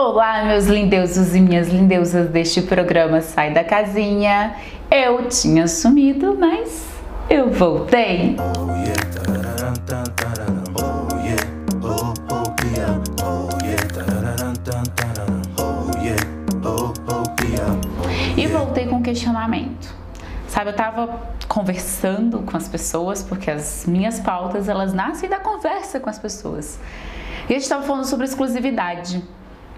Olá, meus lindeusos e minhas lindeusas deste programa Sai da Casinha. Eu tinha sumido, mas eu voltei. E voltei com questionamento. Sabe, eu tava conversando com as pessoas, porque as minhas pautas, elas nascem da conversa com as pessoas. E a gente estava falando sobre exclusividade.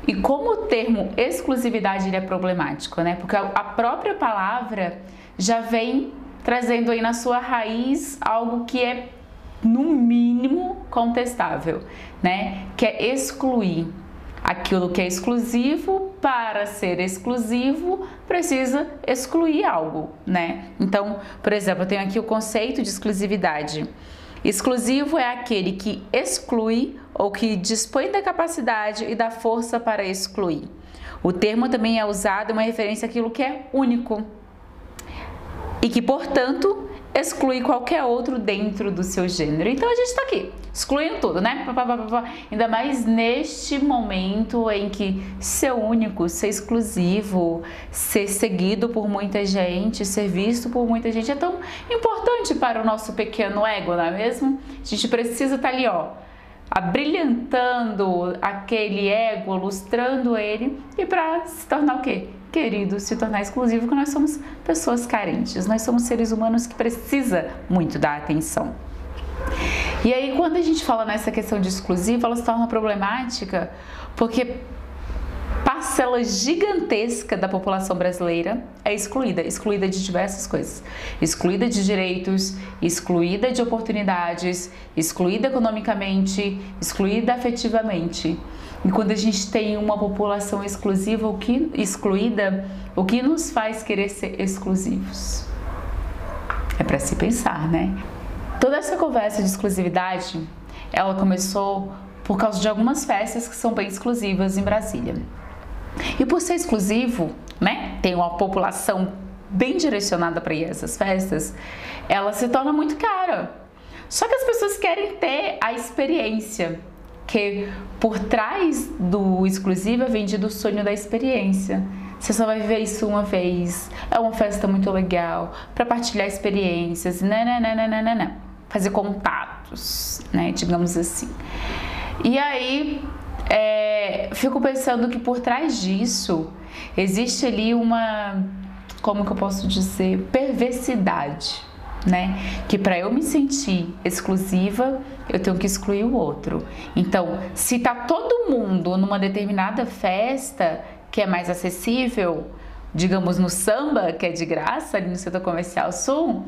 E como o termo exclusividade ele é problemático, né? Porque a própria palavra já vem trazendo aí na sua raiz algo que é no mínimo contestável, né? Que é excluir. Aquilo que é exclusivo, para ser exclusivo, precisa excluir algo, né? Então, por exemplo, eu tenho aqui o conceito de exclusividade. Exclusivo é aquele que exclui ou que dispõe da capacidade e da força para excluir. O termo também é usado em uma referência àquilo que é único e que, portanto, exclui qualquer outro dentro do seu gênero. Então a gente está aqui, excluindo tudo, né? Ainda mais neste momento em que ser único, ser exclusivo, ser seguido por muita gente, ser visto por muita gente é tão importante para o nosso pequeno ego, não é mesmo? A gente precisa estar tá ali, ó abrilhantando aquele ego, lustrando ele e para se tornar o quê? Querido, se tornar exclusivo, porque nós somos pessoas carentes, nós somos seres humanos que precisa muito da atenção. E aí, quando a gente fala nessa questão de exclusivo, ela se torna problemática porque parcela gigantesca da população brasileira é excluída, excluída de diversas coisas, excluída de direitos, excluída de oportunidades, excluída economicamente, excluída afetivamente. E quando a gente tem uma população exclusiva, o que excluída, o que nos faz querer ser exclusivos? É para se pensar, né? Toda essa conversa de exclusividade, ela começou por causa de algumas festas que são bem exclusivas em Brasília. E por ser exclusivo, né, tem uma população bem direcionada para ir a essas festas, ela se torna muito cara. Só que as pessoas querem ter a experiência, que por trás do exclusivo é vendido o sonho da experiência. Você só vai viver isso uma vez. É uma festa muito legal para partilhar experiências, né, né, né, né, né, né, fazer contatos, né, digamos assim. E aí é, fico pensando que por trás disso existe ali uma, como que eu posso dizer, perversidade, né? Que para eu me sentir exclusiva, eu tenho que excluir o outro. Então, se tá todo mundo numa determinada festa que é mais acessível, digamos no samba, que é de graça ali no setor comercial sul,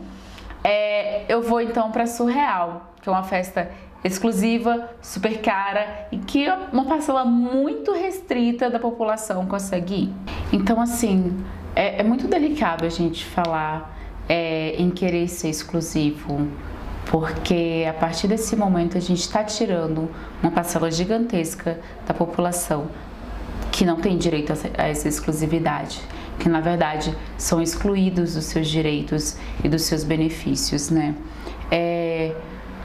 é, eu vou então para Surreal, que é uma festa exclusiva, super cara e que uma parcela muito restrita da população consegue ir. Então, assim, é, é muito delicado a gente falar é, em querer ser exclusivo, porque a partir desse momento a gente está tirando uma parcela gigantesca da população que não tem direito a essa exclusividade, que na verdade são excluídos dos seus direitos e dos seus benefícios, né? É,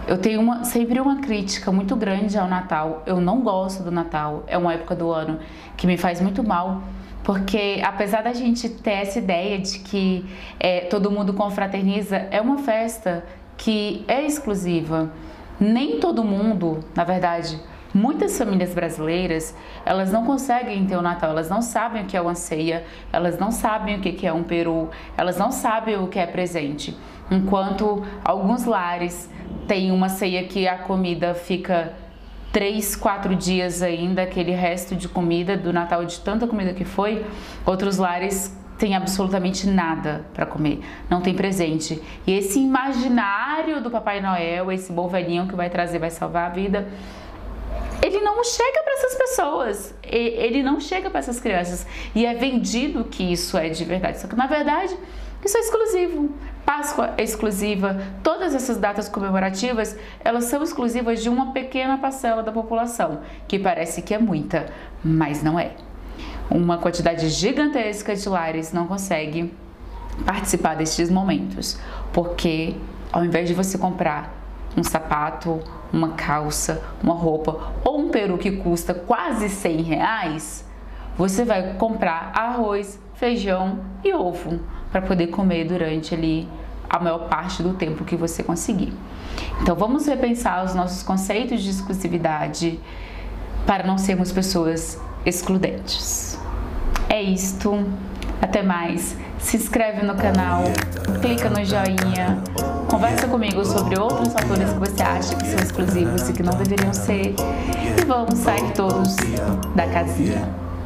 eu tenho uma, sempre uma crítica muito grande ao Natal. Eu não gosto do Natal. É uma época do ano que me faz muito mal. Porque apesar da gente ter essa ideia de que é, todo mundo confraterniza, é uma festa que é exclusiva. Nem todo mundo, na verdade, muitas famílias brasileiras, elas não conseguem ter o Natal, elas não sabem o que é uma ceia, elas não sabem o que é um peru, elas não sabem o que é presente. Enquanto alguns lares tem uma ceia que a comida fica três, quatro dias ainda, aquele resto de comida do Natal, de tanta comida que foi. Outros lares tem absolutamente nada para comer, não tem presente. E esse imaginário do Papai Noel, esse bom velhinho que vai trazer, vai salvar a vida, ele não chega para essas pessoas, ele não chega para essas crianças. E é vendido que isso é de verdade, só que na verdade isso é exclusivo. Páscoa é exclusiva, todas essas datas comemorativas, elas são exclusivas de uma pequena parcela da população, que parece que é muita, mas não é. Uma quantidade gigantesca de lares não consegue participar destes momentos, porque ao invés de você comprar um sapato, uma calça, uma roupa ou um peru que custa quase 100 reais, você vai comprar arroz, feijão e ovo para poder comer durante ali a maior parte do tempo que você conseguir. Então vamos repensar os nossos conceitos de exclusividade para não sermos pessoas excludentes. É isto. Até mais. Se inscreve no canal, clica no joinha, conversa comigo sobre outros fatores que você acha que são exclusivos e que não deveriam ser. E vamos sair todos da casinha.